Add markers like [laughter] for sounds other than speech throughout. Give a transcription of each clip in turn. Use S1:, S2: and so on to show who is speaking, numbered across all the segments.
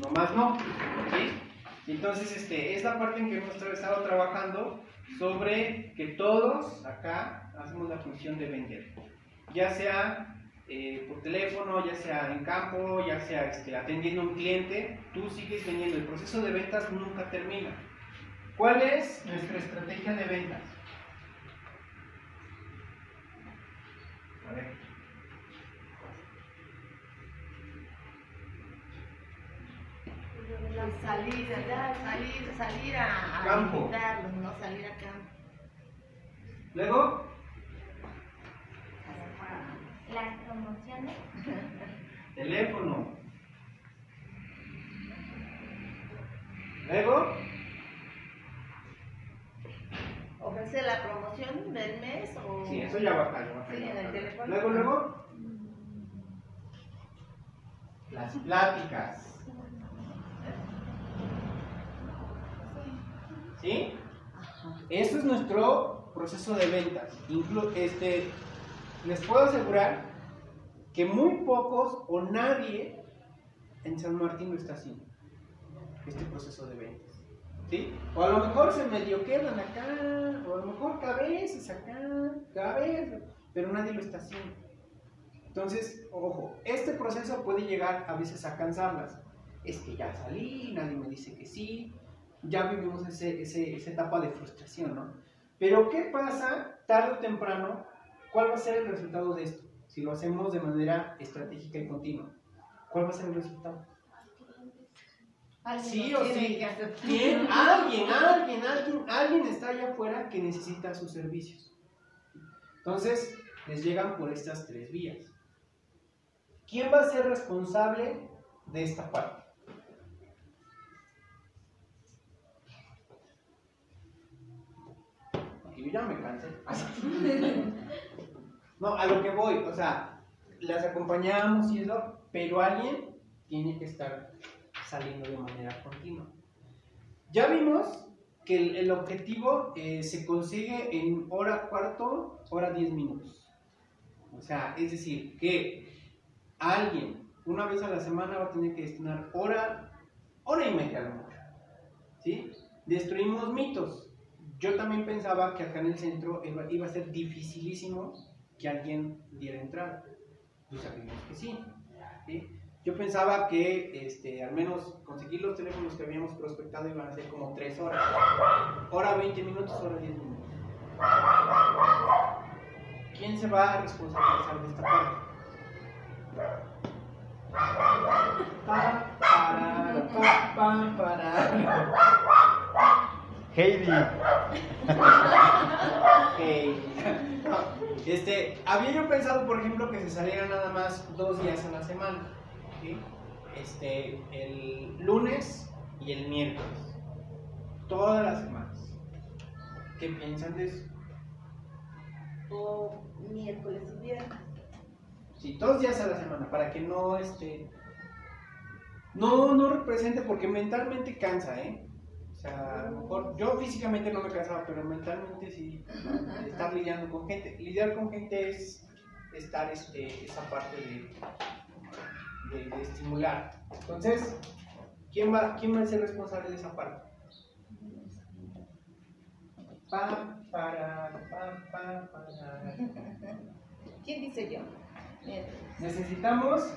S1: nomás no. ¿sí? Entonces, este, es la parte en que hemos estado trabajando sobre que todos acá hacemos la función de vender. Ya sea eh, por teléfono, ya sea en campo, ya sea este, atendiendo a un cliente, tú sigues vendiendo. El proceso de ventas nunca termina. ¿Cuál es nuestra estrategia de ventas? A ver.
S2: Salir, salir, salir a, a
S1: Campo.
S2: visitarlos, no salir a campo.
S1: Luego,
S3: Las promociones. [laughs]
S1: teléfono. Luego,
S2: Ofrecer la promoción del mes o...
S1: sí, eso ya baja, ya baja.
S2: Sí,
S1: ya
S2: en el teléfono.
S1: Luego, luego, las pláticas. ¿Sí? Eso es nuestro proceso de ventas. Inclu- este, les puedo asegurar que muy pocos o nadie en San Martín lo está haciendo. Este proceso de ventas. ¿Sí? O a lo mejor se medio quedan acá, o a lo mejor cabezas acá, cabezas, pero nadie lo está haciendo. Entonces, ojo, este proceso puede llegar a veces a cansarlas. Es que ya salí, nadie me dice que sí, ya vivimos ese, ese- esa etapa de frustración, ¿no? Pero ¿qué pasa tarde o temprano? ¿Cuál va a ser el resultado de esto? Si lo hacemos de manera estratégica y continua. ¿Cuál va a ser el resultado? Sí o sí. ¿Quién? Alguien, alguien, alguien, alguien está allá afuera que necesita sus servicios. Entonces, les llegan por estas tres vías. ¿Quién va a ser responsable de esta parte? Porque ya me cansé. [laughs] No, a lo que voy, o sea, las acompañamos y eso, pero alguien tiene que estar saliendo de manera continua. Ya vimos que el, objetivo eh, se consigue en hora cuarto, hora diez minutos. O sea, es decir, que alguien una vez a la semana va a tener que destinar hora, hora y media a lo mucho. ¿Sí? Destruimos mitos. Yo también pensaba que acá en el centro iba, a ser dificilísimo que alguien diera entrada. Pues ya vimos que sí. Yo pensaba que este, al menos conseguir los teléfonos que habíamos prospectado iban a ser como 3 horas. Hora 20 minutos, hora 10 minutos. ¿Quién se va a responsabilizar de esta parte? Pa, para, pa, pa, para.
S4: Heidi. [laughs]
S1: Ok. Este, había yo pensado, por ejemplo, que se saliera nada más dos días a la semana. ¿sí? Este, el lunes y el miércoles. Todas las semanas. ¿Qué piensan de eso?
S2: O miércoles y viernes.
S1: Sí, dos días a la semana, para que no, este, no, no represente, porque mentalmente cansa, ¿eh? Sea, a lo mejor, yo físicamente no me cansaba, pero mentalmente sí, estar lidiando con gente. Lidiar con gente es estar, este, esa parte de, de, de estimular. Entonces, ¿quién va, ¿quién va a ser responsable de esa parte? Pa, para, pa, pa, para.
S2: ¿Quién dice yo?
S1: Necesitamos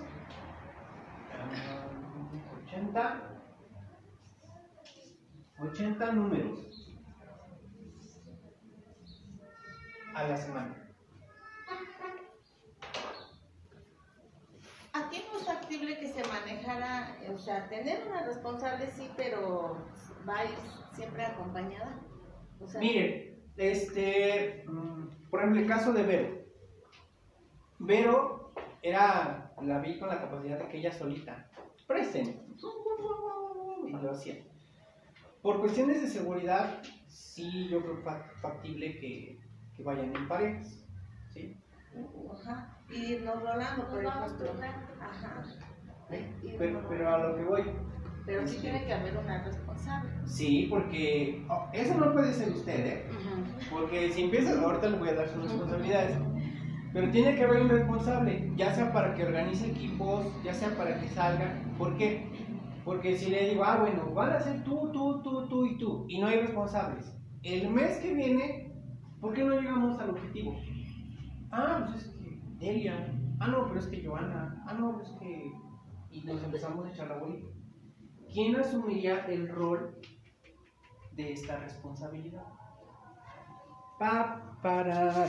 S1: ah, 80, 80 números a la semana.
S2: Aquí no es factible que se manejara, o sea, tener una responsable sí, pero va a ir siempre acompañada. O sea,
S1: Miren, este, mm, por ejemplo, el caso de Vero. Vero era, la vi con la capacidad de que ella solita, presente, y lo hacía. Por cuestiones de seguridad, sí, yo creo fa- factible que, que vayan en parejas, ¿sí?
S2: Ajá. Y irnos rolando, por
S3: Nos vamos
S2: ejemplo. Ajá. Irnos
S1: Pero, pero a lo que voy,
S2: Pero sí tiene que haber una responsable.
S1: sí, porque oh, eso no puede ser usted, ¿eh? Porque si empieza, ahorita le voy a dar sus responsabilidades. Pero tiene que haber un responsable, ya sea para que organice equipos, ya sea para que salga. ¿Por qué? Porque si le digo, ah, bueno, van a ser tú, tú, tú, tú y tú, y no hay responsables. El mes que viene, ¿por qué no llegamos al objetivo? Ah, pues es que Delia. Ah, no, pero es que Joana. Ah, no, pues es que. Y nos empezamos a echar la bolita. ¿Quién asumiría el rol de esta responsabilidad? Pa, parara.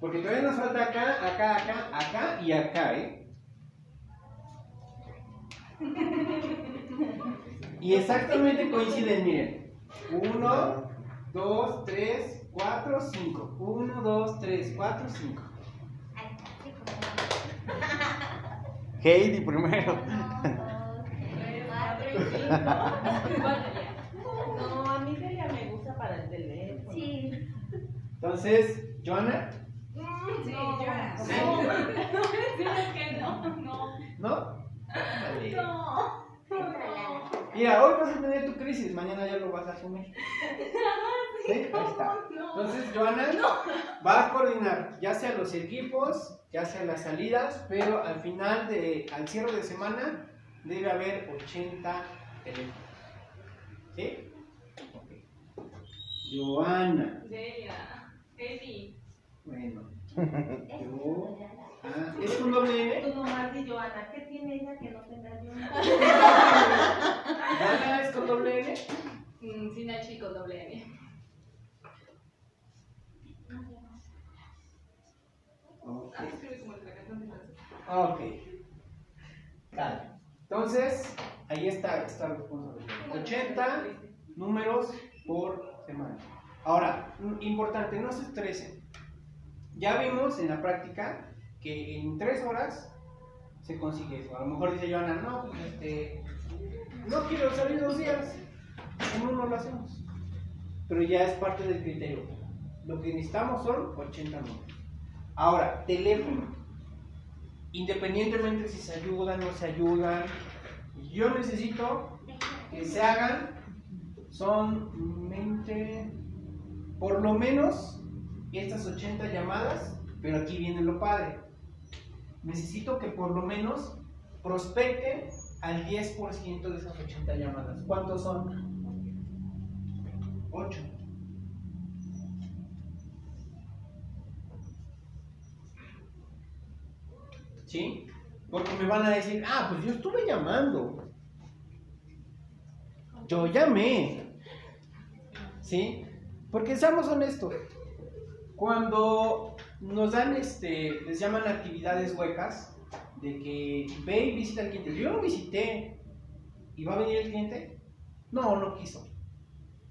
S1: Porque todavía nos falta acá, acá, acá, acá y acá, ¿eh? Y exactamente coinciden, miren. Uno, dos, tres, cuatro, cinco. Uno, dos, tres, cuatro, cinco.
S3: Ahí está, sí, como
S4: Heidi primero. [laughs]
S2: No, a mí Delia me gusta para el teléfono.
S3: Sí.
S1: Entonces, Joana,
S5: Sí,
S2: No,
S5: yo. [laughs]
S1: ¿Sí?
S5: No, no, no.
S1: ¿no?
S5: No.
S1: Mira, hoy vas a tener tu crisis, mañana ya lo vas a asumir. [laughs] ¿Sí? Ahí está. Entonces, Joana, va a coordinar ya sea los equipos, ya sea las salidas, pero al final, de, al cierre de semana, debe haber 80 teléfonos. ¿Sí? Ok. Joana,
S5: Delia. Eddie.
S1: bueno,
S3: Es [laughs]
S1: Yo-. Ah, ¿es con doble N?
S2: Tú nomás di Joana, ¿qué tiene ella que no tenga yo?
S1: ¿Joana es con doble N?
S5: Mm, Sin H con doble N.
S1: Ok.
S5: Ah, escribe como el de la canción de las-
S1: Ok. Dale. Entonces, ahí está esta responsabilidad. 80 números por semana. Ahora, importante, no se estresen. Ya vimos en la práctica que en tres horas se consigue eso. A lo mejor dice Joana, no, pues este, no quiero salir dos días. En uno lo hacemos. Pero ya es parte del criterio. Lo que necesitamos son 80 números. Ahora, teléfono independientemente si se ayudan o no se ayudan, yo necesito que se hagan, son 20, por lo menos estas 80 llamadas, pero aquí viene lo padre. Necesito que por lo menos prospecten al 10% de esas 80 llamadas. ¿Cuántos son? 8. ¿Sí? Porque me van a decir, ah, pues yo estuve llamando. Yo llamé. ¿Sí? Porque seamos honestos. Cuando nos dan, este, les llaman actividades huecas, de que ve y visita al cliente. Yo lo visité. ¿Y va a venir el cliente? No, no quiso.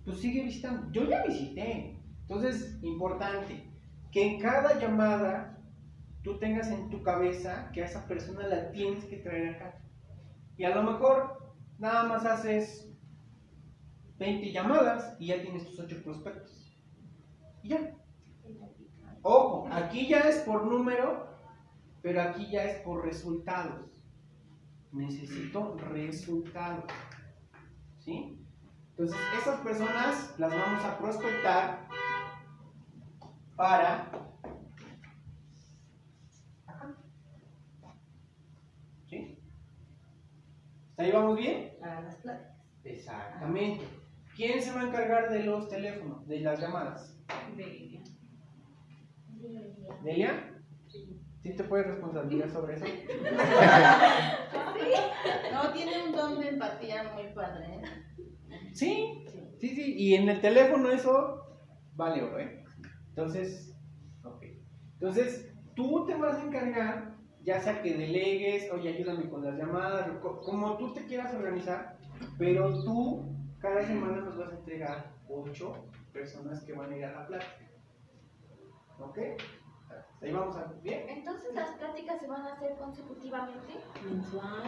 S1: Pues sigue visitando. Yo ya visité. Entonces, importante, que en cada llamada tú tengas en tu cabeza que a esa persona la tienes que traer acá. Y a lo mejor nada más haces 20 llamadas y ya tienes tus 8 prospectos. Y ya. Ojo, aquí ya es por número, pero aquí ya es por resultados. Necesito resultados. ¿Sí? Entonces, esas personas las vamos a prospectar para ¿Sí? ¿Hasta ahí vamos bien?
S2: Para las pláticas.
S1: Exactamente. ¿Quién se va a encargar de los teléfonos, de las llamadas?
S5: Delia.
S1: ¿Delia? ¿Sí te puedes responsabilizar sobre eso?
S2: No, tiene un don de empatía muy padre, ¿eh?
S1: Sí,
S2: Sí.
S1: sí, sí. Y en el teléfono eso vale oro, ¿eh? Entonces, ok. Entonces, tú te vas a encargar, ya sea que delegues, oye, ayúdame con las llamadas, co- como tú te quieras organizar, pero tú cada semana nos vas a entregar ocho personas que van a ir a la plática. ¿Ok? Ahí vamos a... ¿Bien?
S3: Entonces las pláticas se van a hacer consecutivamente.
S2: Mensual.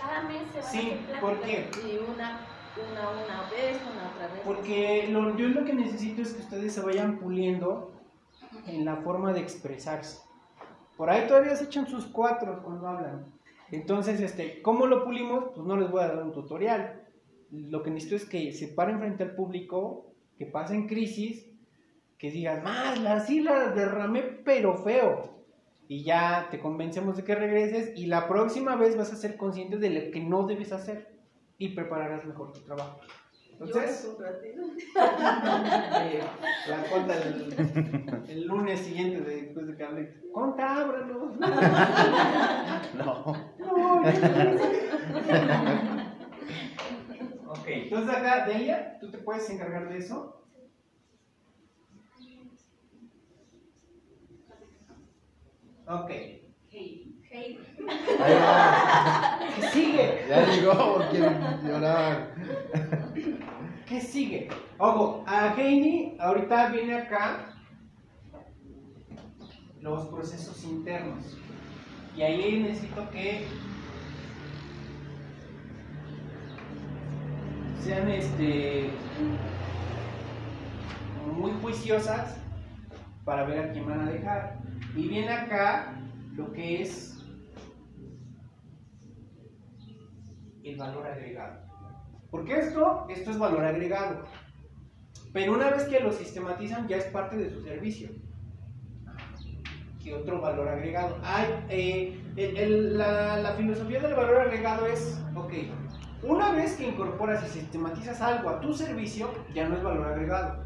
S3: Cada mes se van
S1: Sí,
S3: a hacer pláticas.
S1: ¿por qué?
S2: Y una, una, una vez, una otra vez.
S1: Porque lo- yo lo que necesito es que ustedes se vayan puliendo en la forma de expresarse. Por ahí todavía se echan sus cuatro cuando hablan. Entonces, este, ¿cómo lo pulimos? Pues no les voy a dar un tutorial. Lo que necesito es que se paren frente al público, que pasen crisis, que digan, más, así la derramé pero feo. y ya te convencemos de que regreses y la próxima vez vas a ser consciente de lo que no debes hacer y prepararás mejor tu trabajo. Entonces, eh, la cuenta el, el lunes siguiente de- después de que hablé, conta, ábralo.
S4: No. [laughs]
S1: No, ok, entonces acá, Delia, ¿tú te puedes encargar de eso? Ok,
S5: Heidi.
S3: Heidi.
S4: Ahí va.
S1: ¿qué sigue?
S6: Ya llegó, quiere llorar.
S1: ¿Qué sigue? Ojo, a Heidi ahorita viene acá los procesos internos. Y ahí necesito que sean este muy juiciosas para ver a quién van a dejar. Y viene acá lo que es el valor agregado. Porque esto, esto es valor agregado. Pero una vez que lo sistematizan, ya es parte de su servicio. ¿Qué otro valor agregado? Hay, eh, la, la filosofía del valor agregado es, ok, una vez que incorporas y sistematizas algo a tu servicio, ya no es valor agregado,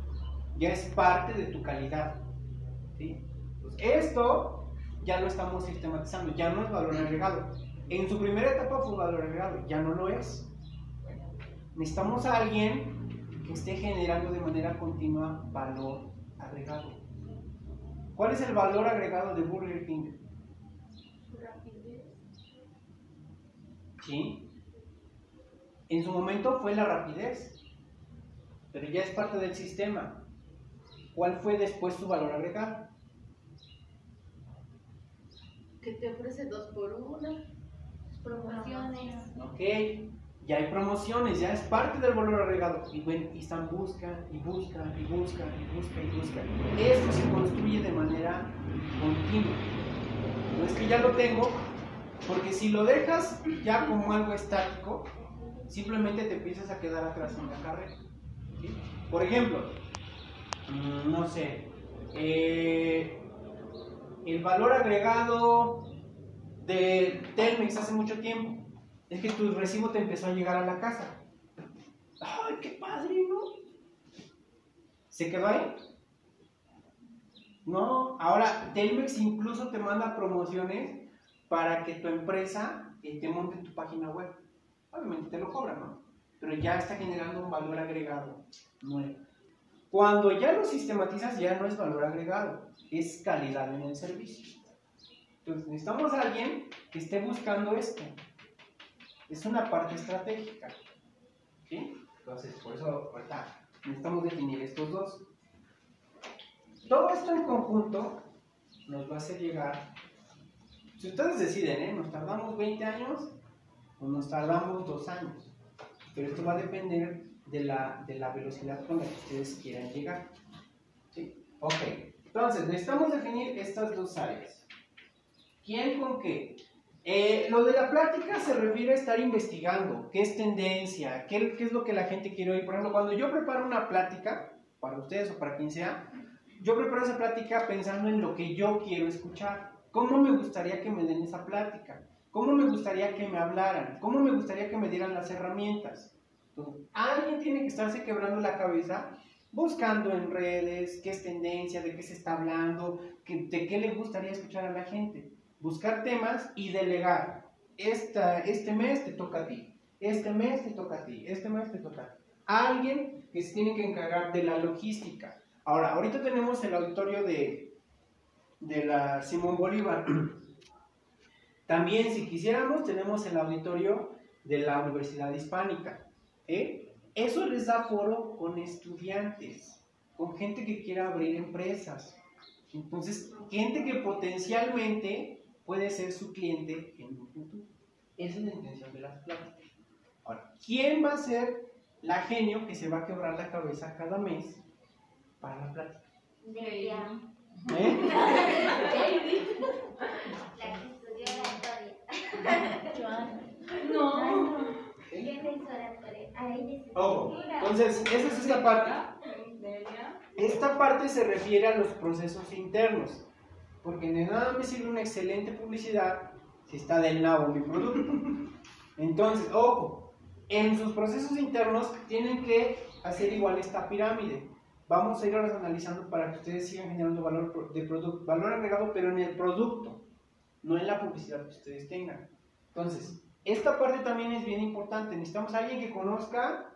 S1: ya es parte de tu calidad. ¿sí? Esto ya lo estamos sistematizando, ya no es valor agregado. En su primera etapa fue valor agregado, ya no lo es. Necesitamos a alguien que esté generando de manera continua valor agregado. ¿Cuál es el valor agregado de Burger King?
S3: Rapidez.
S1: ¿Sí? En su momento fue la rapidez, pero ya es parte del sistema. ¿Cuál fue después su valor agregado?
S2: Que te ofrece dos por una.
S3: Promociones.
S1: Ok, ya hay promociones, ya es parte del valor agregado. Y bueno, y están buscan y buscan y buscan y buscan y buscan. Esto se construye de manera continua. No es que ya lo tengo, porque si lo dejas ya como algo estático, simplemente te empiezas a quedar atrás en la carrera. Por ejemplo, mm, no sé, eh, el valor agregado de Telmex hace mucho tiempo es que tu recibo te empezó a llegar a la casa. ¡Ay, qué padre, ¿no? ¿Se quedó ahí? No, ahora Telmex incluso te manda promociones para que tu empresa eh, te monte tu página web. Obviamente te lo cobran, ¿no? Pero ya está generando un valor agregado nuevo. Cuando ya lo sistematizas, ya no es valor agregado, es calidad en el servicio. Entonces necesitamos a alguien que esté buscando esto. Es una parte estratégica. ¿Sí? Entonces, por eso ahorita necesitamos definir estos dos. Todo esto en conjunto nos va a hacer llegar. Si ustedes deciden, ¿eh? ¿Nos tardamos 20 años o nos tardamos 2 años? Pero esto va a depender de la, de la velocidad con la que ustedes quieran llegar. ¿Sí? Ok. Entonces, necesitamos definir estas dos áreas. ¿Quién con qué? Eh, lo de la plática se refiere a estar investigando qué es tendencia, qué, qué es lo que la gente quiere oír. Por ejemplo, cuando yo preparo una plática, para ustedes o para quien sea, yo preparo esa plática pensando en lo que yo quiero escuchar. ¿Cómo me gustaría que me den esa plática? ¿Cómo me gustaría que me hablaran? ¿Cómo me gustaría que me dieran las herramientas? Alguien tiene que estarse quebrando la cabeza buscando en redes qué es tendencia, de qué se está hablando, de qué le gustaría escuchar a la gente. Buscar temas y delegar. Este mes te toca a ti, este mes te toca a ti, este mes te toca a ti. Alguien que se tiene que encargar de la logística. Ahora, ahorita tenemos el auditorio de, de la Simón Bolívar. También, si quisiéramos, tenemos el auditorio de la Universidad Hispánica. ¿Eh? Eso les da foro con estudiantes, con gente que quiera abrir empresas. Entonces, gente que potencialmente puede ser su cliente en un futuro. Esa es la intención de las pláticas. Ahora, ¿quién va a ser la genio que se va a quebrar la cabeza cada mes para la plática?
S3: Delia.
S1: ¿Eh? [laughs]
S3: La que estudió oratoria.
S2: Joana. [laughs]
S3: No. ¿Quién es oratoria? A ella es
S1: Ojo, entonces, esa es esta parte. Esta parte se refiere a los procesos internos. Porque de nada me sirve una excelente publicidad si está del nabo mi producto. Entonces, ojo, en sus procesos internos tienen que hacer igual esta pirámide. Vamos a ir analizando para que ustedes sigan generando valor de producto, valor agregado, pero en el producto, no en la publicidad que ustedes tengan. Entonces, esta parte también es bien importante. Necesitamos a alguien que conozca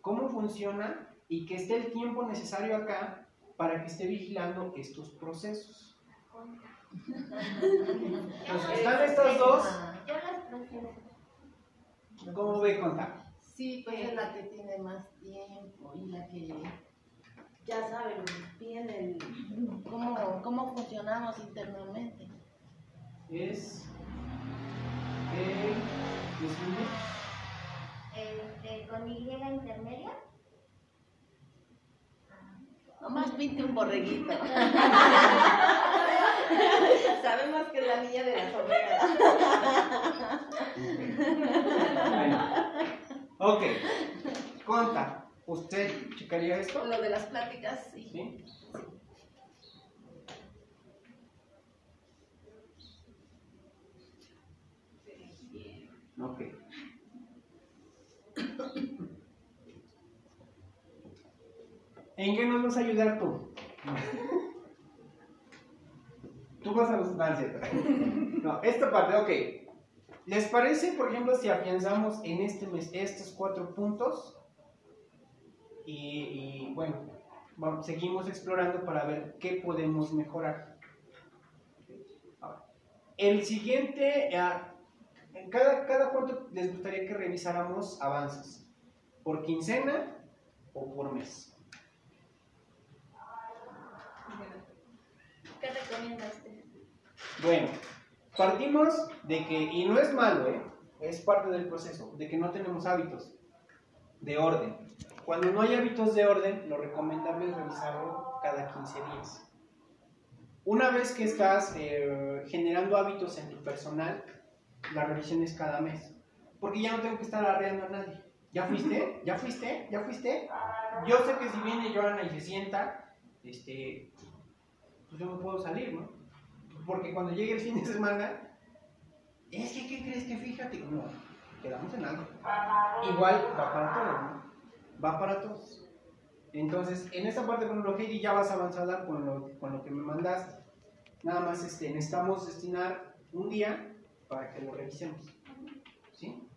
S1: cómo funciona y que esté el tiempo necesario acá para que esté vigilando estos procesos. Entonces, están estas dos. ¿Cómo ve contar?
S2: Sí, pues es la que tiene más tiempo y la que ya sabe bien el, cómo, cómo funcionamos internamente.
S1: Es
S3: Este, con Y intermedia.
S2: Nomás pinte un borreguito. [laughs] Sabemos que es la niña de la sobrera.
S1: Bueno. Ok. Conta. ¿Usted checaría esto?
S2: Lo de las pláticas, sí.
S1: ¿Sí? Ok. ¿En qué nos vas a ayudar tú? [laughs] Tú vas a los... No, esta parte, ok. ¿Les parece, por ejemplo, si afianzamos en este mes estos cuatro puntos? Y, y, bueno, vamos, seguimos explorando para ver qué podemos mejorar. El siguiente, ah, en cada, cada cuánto les gustaría que revisáramos avances, por quincena o por mes.
S3: ¿Qué recomienda usted?
S1: Bueno, partimos de que, y no es malo, ¿eh? es parte del proceso, de que no tenemos hábitos de orden. Cuando no hay hábitos de orden, lo recomendable es revisarlo cada 15 días. Una vez que estás eh, generando hábitos en tu personal, la revisión es cada mes. Porque ya no tengo que estar arreando a nadie. ¿Ya fuiste? ¿Ya fuiste? ¿Ya fuiste? Yo sé que si viene Joana y se sienta, este, pues yo no puedo salir, ¿no? Porque cuando llegue el fin de semana, es que, ¿qué crees que fíjate? No, quedamos en algo. Igual va para todos, ¿no? Va para todos. Entonces, en esta parte, por ejemplo, Heidi, ya vas avanzada con lo, con lo que me mandaste. Nada más este, necesitamos destinar un día para que lo revisemos. ¿Sí?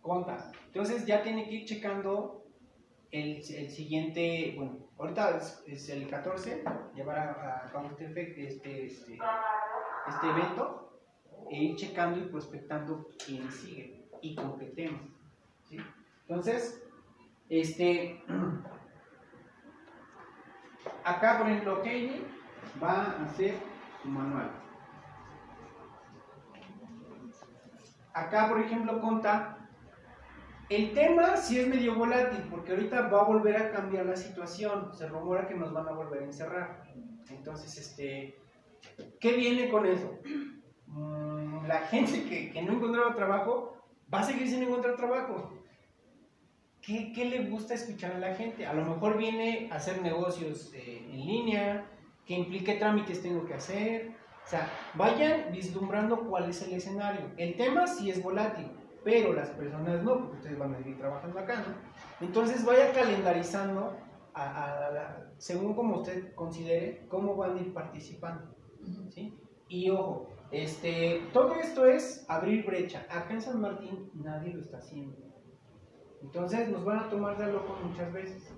S1: Conta. Entonces, ya tiene que ir checando el, el siguiente, bueno, ahorita es, el 14, llevar a, a cabo este, este, este, evento e ir checando y prospectando quién sigue y tema. ¿sí? Entonces, este, [clears throat] acá por ejemplo, Heidi va a hacer su manual. Acá, por ejemplo, conta el tema sí es medio volátil, porque ahorita va a volver a cambiar la situación. Se rumora que nos van a volver a encerrar. Entonces, este, ¿qué viene con eso? Mm, La gente que, que no encontraba trabajo va a seguir sin encontrar trabajo. ¿Qué, qué le gusta escuchar a la gente? A lo mejor viene a hacer negocios eh, en línea, que implique trámites tengo que hacer. O sea, vayan vislumbrando cuál es el escenario. El tema sí es volátil, pero las personas no, porque ustedes van a seguir trabajando acá, ¿no? Entonces vaya calendarizando a, a- a la- según como usted considere cómo van a ir participando, ¿sí? Y ojo, este, todo esto es abrir brecha. Acá en San Martín nadie lo está haciendo. Entonces nos van a tomar de loco muchas veces.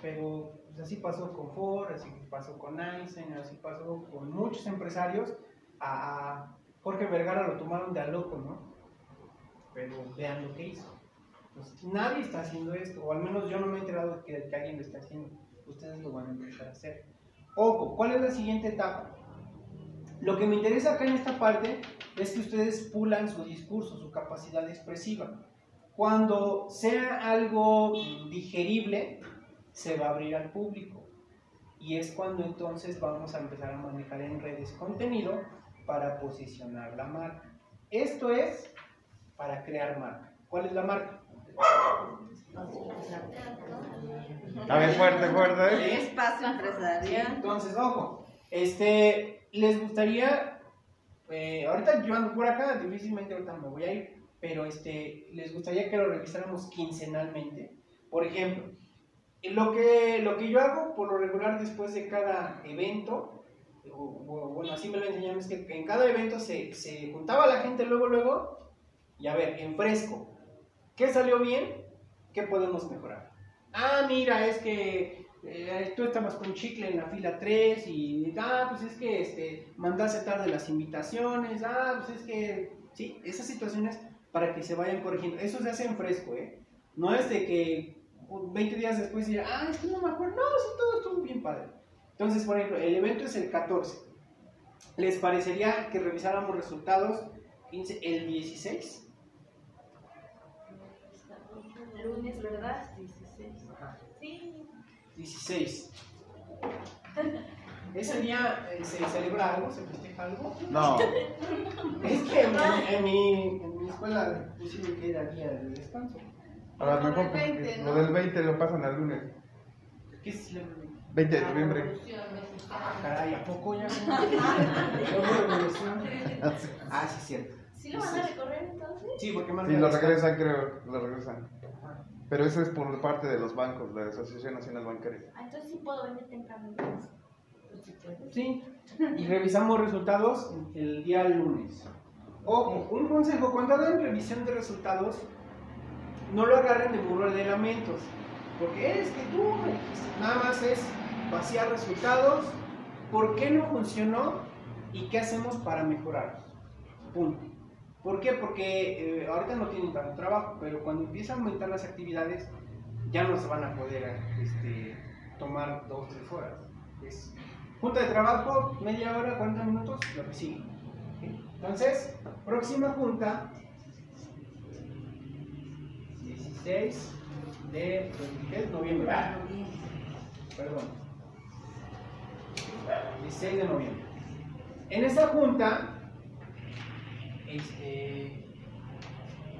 S1: Pero pues, así pasó con Ford, así pasó con Einstein, así pasó con muchos empresarios. Jorge Vergara lo tomaron de a loco, ¿no? Pero vean lo que hizo. Pues, nadie está haciendo esto, o al menos yo no me he enterado que, que alguien lo está haciendo. Ustedes lo van a empezar a hacer. Ojo, ¿cuál es la siguiente etapa? Lo que me interesa acá en esta parte es que ustedes pulan su discurso, su capacidad expresiva. Cuando sea algo digerible, se va a abrir al público. Y es cuando entonces vamos a empezar a manejar en redes contenido para posicionar la marca. Esto es para crear marca. ¿Cuál es la marca?
S4: A ver, fuerte, fuerte.
S2: Espacio
S1: Sí,
S2: empresarial.
S1: Entonces, ojo, este, les gustaría, eh, ahorita yo ando por acá, difícilmente ahorita me voy a ir, pero este, les gustaría que lo revisáramos quincenalmente. Por ejemplo, lo que, lo que yo hago por lo regular después de cada evento, o- bueno, así me lo enseñaron, es que en cada evento se, se juntaba la gente luego, luego, y a ver, en fresco, ¿qué salió bien? ¿Qué podemos mejorar? Ah, mira, es que eh, tú estabas con chicle en la fila 3 y, ah, pues es que este, mandaste tarde las invitaciones, ah, pues es que, sí, esas situaciones para que se vayan corrigiendo. Eso se hace en fresco, ¿eh? No es de que 20 días después diga, ah, es que no me acuerdo, no, sí, todo estuvo bien padre. Entonces, por ejemplo, el evento es el 14. ¿Les parecería que revisáramos resultados 15, el 16?
S3: Lunes, ¿verdad?
S2: 16.
S3: Sí.
S1: 16. ¿Ese día eh, se celebra algo? ¿Se festeja algo?
S6: No. [laughs]
S1: Es que en, en mi, en mi escuela pusieron que era día de descanso.
S6: A lo mejor
S2: el 20,
S6: lo
S2: ¿no?
S6: del 20 lo pasan al lunes.
S1: ¿Qué se celebra?
S6: 20 de noviembre.
S1: Ah, caray, ¿a poco ya? [laughs] ¿Cómo revolución? Ah, sí, cierto.
S3: ¿Sí lo van a recorrer entonces?
S1: Sí, porque más
S6: Sí, lo regresan, creo. Lo regresan. Pero eso es por parte de los bancos, la Asociación Nacional Bancaria.
S3: Ah, entonces sí puedo venir temprano.
S2: Pues sí
S1: y revisamos resultados el día lunes. Ojo, un consejo, cuando hagan revisión de resultados, no lo agarren de burro de lamentos, porque es que tú nada más es vaciar resultados, por qué no funcionó y qué hacemos para mejorar. Punto. ¿Por qué? Porque eh, ahorita no tienen tanto trabajo, pero cuando empiezan a aumentar las actividades, ya no se van a poder este, tomar dos, tres horas. Es junta de trabajo, media hora, 40 minutos, lo que sigue. Entonces, próxima junta, 16 de ¿qué es? noviembre. Ah, Perdón. 16 de noviembre. En esa junta, este,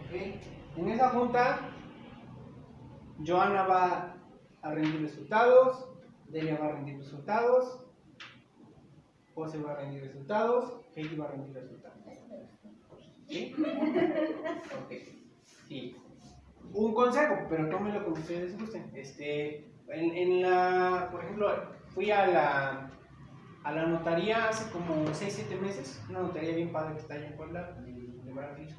S1: ok, en esa junta, Joana va a rendir resultados, Delia va a rendir resultados, José va a rendir resultados, Katie va a rendir resultados. ¿Sí? [laughs] Ok. Sí. Un consejo, pero tómenlo como ustedes gusten. Este, en, la, por ejemplo, fui a la, a la notaría hace como 6-7 meses, una notaría bien padre que está allá en Puebla, de, Veracruz,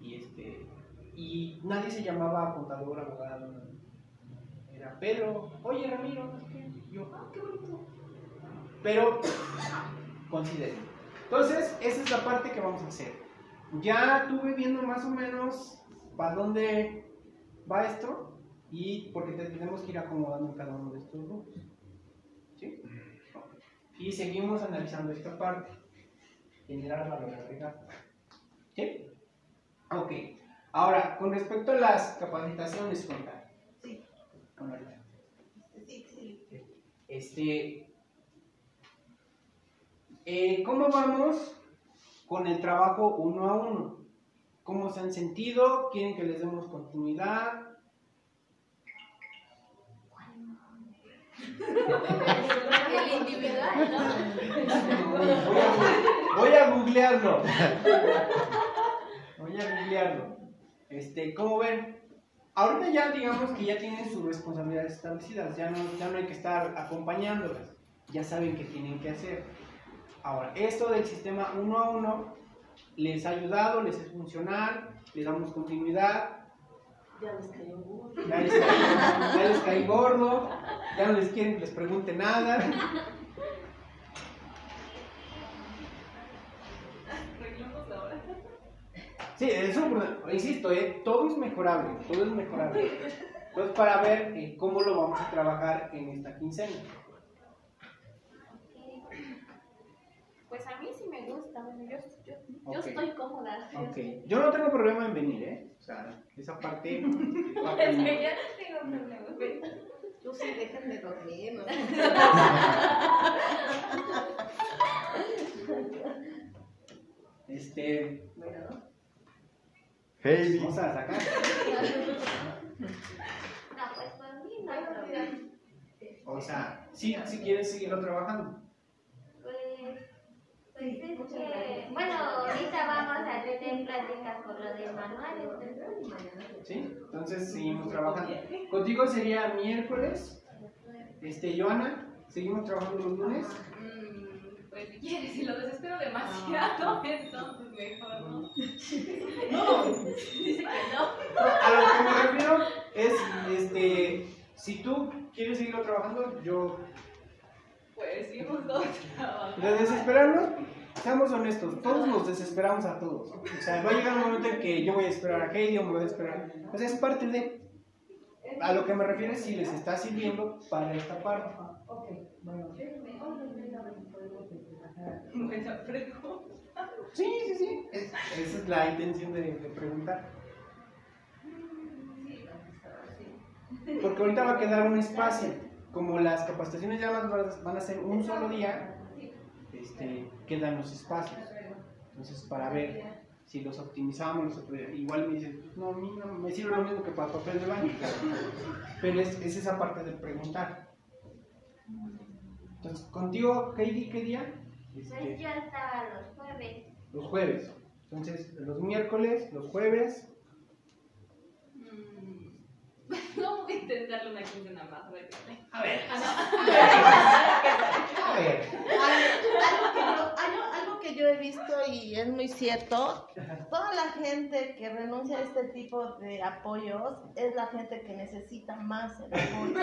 S1: y este, y nadie se llamaba contador, abogado, era Pedro, oye Ramiro, yo, ah, qué bonito. Pero, consideren. Entonces, esa es la parte que vamos a hacer. Ya tuve viendo más o menos para dónde va esto y porque te- tenemos que ir acomodando en cada uno de estos grupos. ¿Sí? Y seguimos analizando esta parte. Generar valor agregado. ¿Sí? Ok. Ahora, con respecto a las capacitaciones, Juanca.
S2: Sí. Sí, sí.
S1: Este, eh, ¿Cómo vamos con el trabajo uno a uno? ¿Cómo se han sentido? ¿Quieren que les demos continuidad?
S3: El individual, ¿no?
S1: Voy a, voy a googlearlo. Voy a googlearlo. Este, ¿Cómo ven? Ahorita ya digamos que ya tienen sus responsabilidades establecidas, ya no, ya no hay que estar acompañándolas, ya saben qué tienen que hacer. Ahora, esto del sistema uno a uno les ha ayudado, les es funcional, le damos continuidad,
S2: Ya les cayó burro.
S1: ya les, cae, ya les cae gordo, ya no les quieren que les pregunte nada. Sí, eso, insisto, eh, todo es mejorable, todo es mejorable. Entonces, para ver eh, cómo lo vamos a trabajar en esta quincena.
S3: Pues a mí sí me gusta, bueno, yo, yo, yo
S1: Ok.
S3: estoy cómoda.
S1: Ok, yo no tengo problema en venir, ¿eh? O sea, esa parte... [laughs]
S3: Es que ya tengo problemas.
S2: Tú sí, dejen de dormir. ¿no?
S1: Este,
S2: Bueno,
S6: Heidi.
S1: vamos a sacar.
S3: No, pues por mí no hay problema.
S1: O sea, sí, si quieres seguirlo trabajando.
S3: Pues
S7: es que, bueno, ahorita vamos a tener pláticas por lo de manuales.
S1: ¿Sí? Entonces seguimos trabajando. Contigo sería miércoles. Este, Joana, seguimos trabajando los lunes.
S5: Mm, Pues si quieres, si lo desespero demasiado, entonces mejor no. [laughs]
S2: No,
S5: Dice que no.
S1: A lo que me refiero es, este, si tú quieres seguirlo trabajando, yo
S5: Pues seguimos todos trabajando.
S1: De desesperarnos, seamos honestos, todos nos desesperamos a todos. O sea, va a llegar un momento en que yo voy a esperar a Heidi o me voy a esperar. Pues es parte de. A lo que me refiero es si les está sirviendo para esta parte.
S5: Buena pregunta.
S1: Sí, sí, sí. Es- esa es la intención de, de preguntar. Porque ahorita va a quedar un espacio. Como las capacitaciones ya van a ser un solo día, este, quedan los espacios. Entonces, para ver si los optimizamos, igual me dicen, no, a mí no me sirve lo mismo que para papel de baño. Pero es, es esa parte de preguntar. Entonces, contigo, Heidi, ¿qué día? Este,
S7: Pues yo estaba los jueves.
S1: los jueves. Entonces, los miércoles, los jueves. [laughs]
S5: No voy a intentarle una quincena más, a ver qué tal.
S1: A ver,
S5: Ah, [laughs]
S1: a ver.
S2: algo, que yo, algo, algo que yo he visto y es muy cierto, toda la gente que renuncia a este tipo de apoyos es la gente que necesita más el apoyo.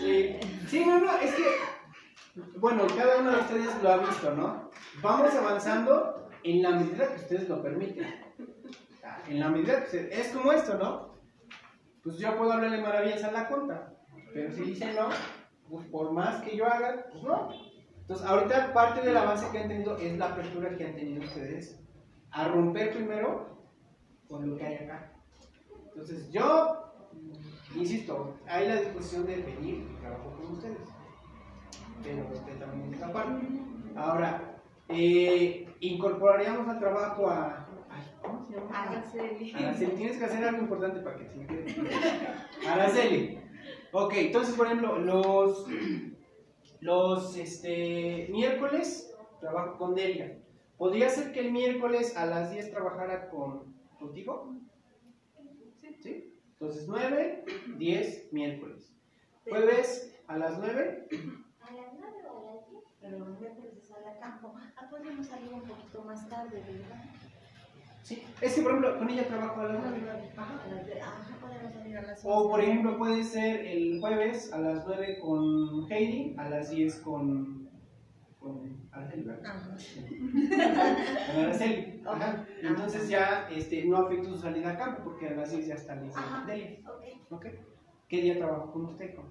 S1: Sí. sí, no, no, es que, bueno, cada uno de ustedes lo ha visto, ¿no? Vamos avanzando en la medida que ustedes lo permiten. En la medida que ustedes, es como esto, ¿no? Pues yo puedo hablarle maravillas a la conta, pero si dicen no, pues por más que yo haga, pues no. Entonces, ahorita parte del avance que han tenido es la apertura que han tenido ustedes a romper primero con lo que hay acá. Entonces, yo, insisto, hay la disposición de venir y trabajar con ustedes. Pero este también esta parte. Ahora, eh, incorporaríamos al trabajo a. ¿Cómo se llama?
S5: Araceli.
S1: Araceli, tienes que hacer algo importante para que se me. Araceli. Ok, entonces, por ejemplo, los, los este, miércoles trabajo con Delia. ¿Podría ser que el miércoles a las 10 trabajara con, contigo? Sí. Entonces, 9, 10, miércoles. Jueves a las 9.
S7: ¿A las nueve o a las diez?
S2: Pero los miércoles sale a campo. Ah, podríamos salir un poquito más tarde, ¿verdad?
S1: Sí. Es que, por ejemplo, con ella trabajo a las 9.
S2: Ajá,
S1: O, por ejemplo, puede ser el jueves a las 9 con Heidi, a las 10 con, con Araceli, ¿verdad? [laughs] Con Araceli. Ajá. Entonces ya este, no afecta su salida a campo porque a las 10 ya está lista
S2: Ajá. Ok.
S1: ¿Ok? ¿Qué día trabajo con usted? Con?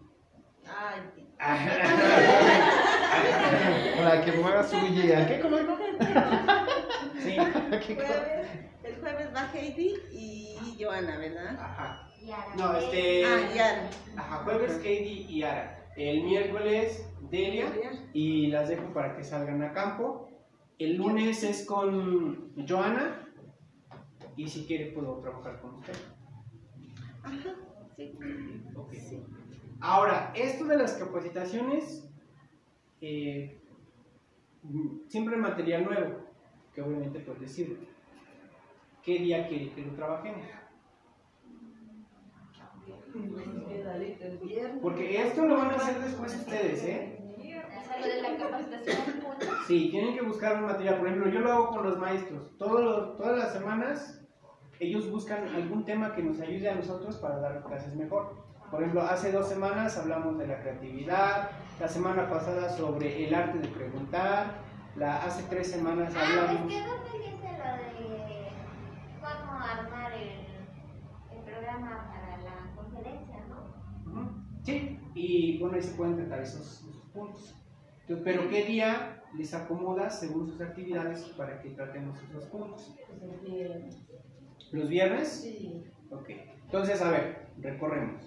S2: Ay, [laughs]
S6: Para que mueva su guía. ¿Qué [laughs] comer?
S1: Sí. [laughs] [laughs]
S2: jueves, el jueves va Heidi y Joana, ¿verdad?
S1: Ajá.
S7: Y a las
S1: No, este.
S2: Ah, ya.
S1: Ajá, jueves Heidi y Ara. El miércoles Delia. y las dejo para que salgan a campo. El lunes es con Joana y si quiere puedo trabajar con usted.
S2: Ajá, sí.
S1: Ok. Ahora, esto de las capacitaciones, eh, mm, siempre material nuevo, que obviamente pues le sirve. ¿Qué día quiere que lo trabajemos?
S2: Viernes.
S1: Porque esto lo van a hacer después ustedes, ¿eh? Sí, tienen que buscar un material. Por ejemplo, yo lo hago con los maestros. Todos todas las semanas ellos buscan algún tema que nos ayude a nosotros para dar clases mejor. Por ejemplo, hace dos semanas hablamos de la creatividad, la semana pasada sobre el arte de preguntar, la, hace tres semanas
S7: Ah,
S1: hablamos...
S7: pues quedó pendiente lo de cómo armar el, el programa para la conferencia, ¿no?
S1: Ujú. Sí, y bueno, ahí se pueden tratar esos, esos puntos. Entonces, pero ¿qué día les acomoda según sus actividades para que tratemos esos puntos?
S2: Pues el viernes.
S1: ¿Los viernes?
S2: Sí.
S1: Ok, entonces a ver, recorremos.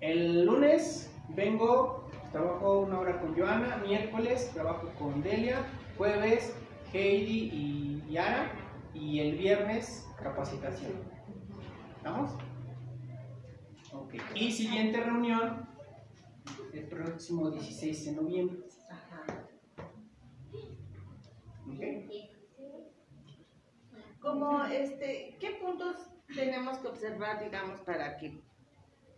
S1: El lunes vengo, trabajo una hora con Joana, miércoles trabajo con Delia, jueves Heidi y Yara y el viernes capacitación. ¿Estamos? Ok, y siguiente reunión el próximo 16 de noviembre.
S7: Sí.
S2: Como, este, ¿qué puntos tenemos que observar, digamos, para que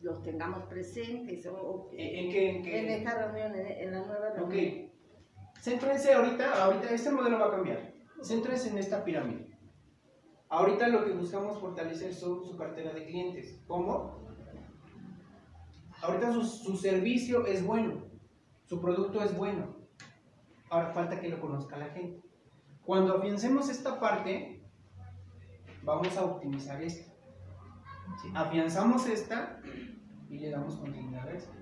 S2: los tengamos presentes o,
S1: ¿En qué? En qué?
S2: en esta reunión, en, en la nueva
S1: Ok.
S2: reunión?
S1: Céntrense ahorita, ahorita este modelo va a cambiar. Céntrense en esta pirámide. Ahorita lo que buscamos fortalecer son su cartera de clientes. ¿Cómo? Ahorita su, su servicio es bueno, su producto es bueno. Ahora falta que lo conozca la gente. Cuando afiancemos esta parte, vamos a optimizar esta. ¿Sí? Afianzamos esta y le damos continuidad a esta.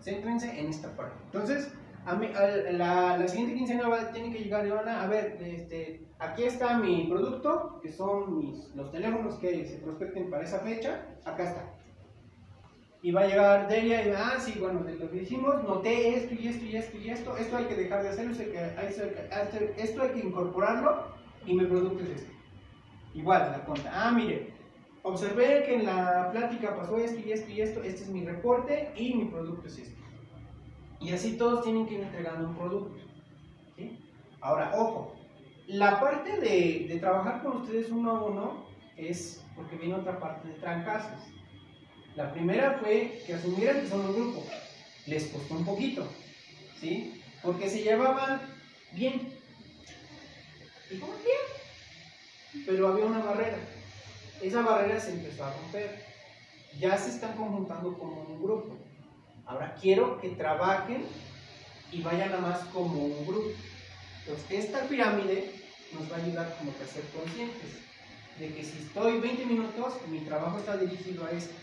S1: Céntrense en esta parte. Entonces, a mí, la, la siguiente quincena va, tiene que llegar Ivana, a ver, este, aquí está mi producto, que son mis, los teléfonos que se prospecten para esa fecha, acá está. Y va a llegar Delia y va, ah, sí, bueno, de lo que hicimos, noté esto y esto y esto y esto, esto hay que dejar de esto- esto hay que incorporarlo y mi producto es este. Igual, la cuenta, ah, mire, observé que en la plática pasó esto y esto y esto, este es mi reporte y mi producto es este. Y así todos tienen que ir entregando un producto. ¿sí? Ahora, ojo, la parte de, trabajar con ustedes uno a uno es porque viene otra parte de trancazos. La primera fue que asumieran que son un grupo. Les costó un poquito, ¿sí? Porque se llevaban bien. Y como bien. Pero había una barrera. Esa barrera se empezó a romper. Ya se están conjuntando como un grupo. Quiero que trabajen y vayan a más como un grupo. Entonces, esta pirámide nos va a ayudar como que a ser conscientes de que si estoy 20 minutos, mi trabajo está dirigido a esto.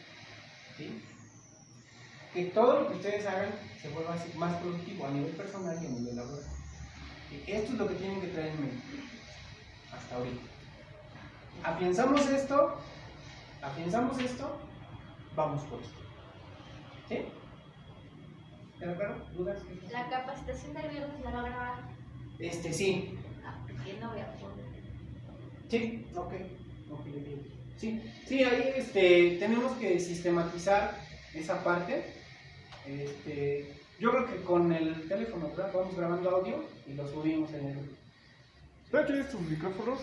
S1: Que todo lo que ustedes hagan se vuelva más productivo a nivel personal y a nivel laboral. Esto es lo que tienen que traer en mente hasta ahorita. Afianzamos esto, afianzamos esto, vamos por esto. ¿Sí?
S3: La capacitación del viernes la va a grabar.
S1: Este, sí.
S3: Ah, porque no voy a poder.
S1: Sí, ok. ok, ok. Sí, sí, ahí este, tenemos que sistematizar esa parte. Este, yo creo que con el teléfono ¿verdad? vamos grabando audio y lo subimos en el...
S6: ¿Ya tienes tus micrófonos?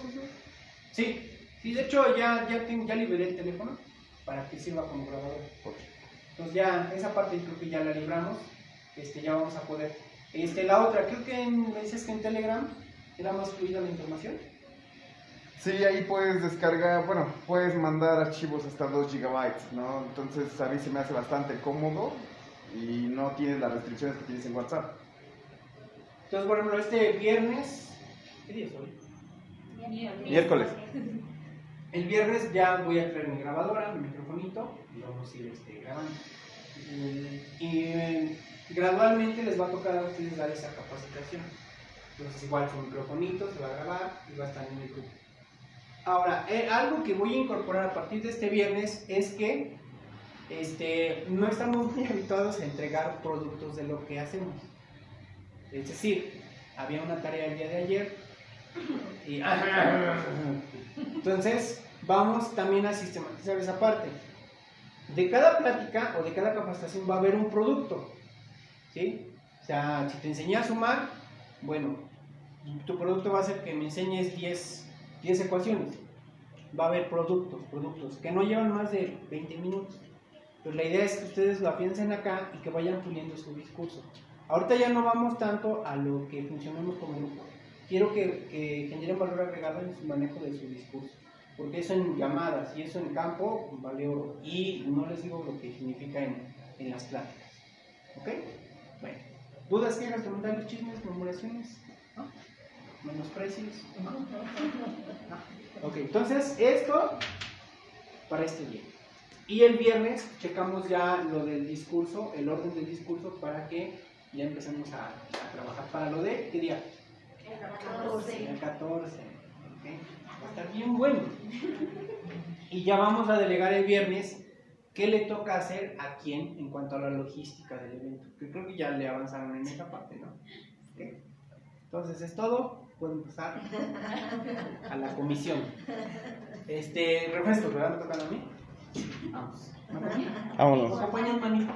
S1: Sí, sí, de hecho ya, ya, tengo- ya liberé el teléfono para que sirva como grabador. Entonces ya esa parte creo que ya la libramos, este, ya vamos a poder. Este, la otra, creo que en, me dices que en Telegram era más fluida la información.
S6: Sí, ahí puedes descargar, bueno, puedes mandar archivos hasta 2 gigabytes, ¿no? Entonces a mí se me hace bastante cómodo y no tienes las restricciones que tienes en WhatsApp.
S1: Entonces, por ejemplo, este viernes, ¿qué día es hoy?
S6: Miércoles.
S1: El viernes ya voy a traer mi grabadora, mi microfonito y vamos a ir este, grabando. Y, y, gradualmente les va a tocar a ustedes dar esa capacitación. Entonces, igual su microfonito se va a grabar y va a estar en el grupo. Ahora, eh, algo que voy a incorporar a partir de este viernes es que este, no estamos muy habituados a entregar productos de lo que hacemos. Es decir, había una tarea el día de ayer y, entonces vamos también a sistematizar esa parte. De cada plática o de cada capacitación va a haber un producto. O sea, si te enseñé a sumar, bueno, tu producto va a ser que me enseñes 10, 10 ecuaciones. Va a haber productos, productos que no llevan más de 20 minutos. Pues la idea es que ustedes lo afiancen acá y que vayan puliendo su discurso. Ahorita ya no vamos tanto a lo que funcionamos como grupo. Quiero que, que generen valor agregado en su manejo de su discurso. Porque eso en llamadas y eso en campo vale oro. Y no les digo lo que significa en, en las pláticas. ¿Ok? Bueno. ¿Dudas, quejas, comentarios, chismes, murmuraciones? ¿No? ¿Menosprecios? ¿No? Ok, entonces esto para este día. Y el viernes checamos ya lo del discurso, el orden del discurso, para que ya empecemos a, a trabajar para lo de, ¿qué día?
S3: El 14.
S1: El 14. ¿ok? Va a estar bien bueno. Y ya vamos a delegar el viernes qué le toca hacer a quién en cuanto a la logística del evento. Que creo que ya le avanzaron en esa parte, ¿no? Entonces es todo. Pueden pasar a la comisión. Este, refrescos, ¿verdad? ¿Me tocan a mí? Vamos.
S6: Vámonos.
S1: ¿Me acompañan, manito?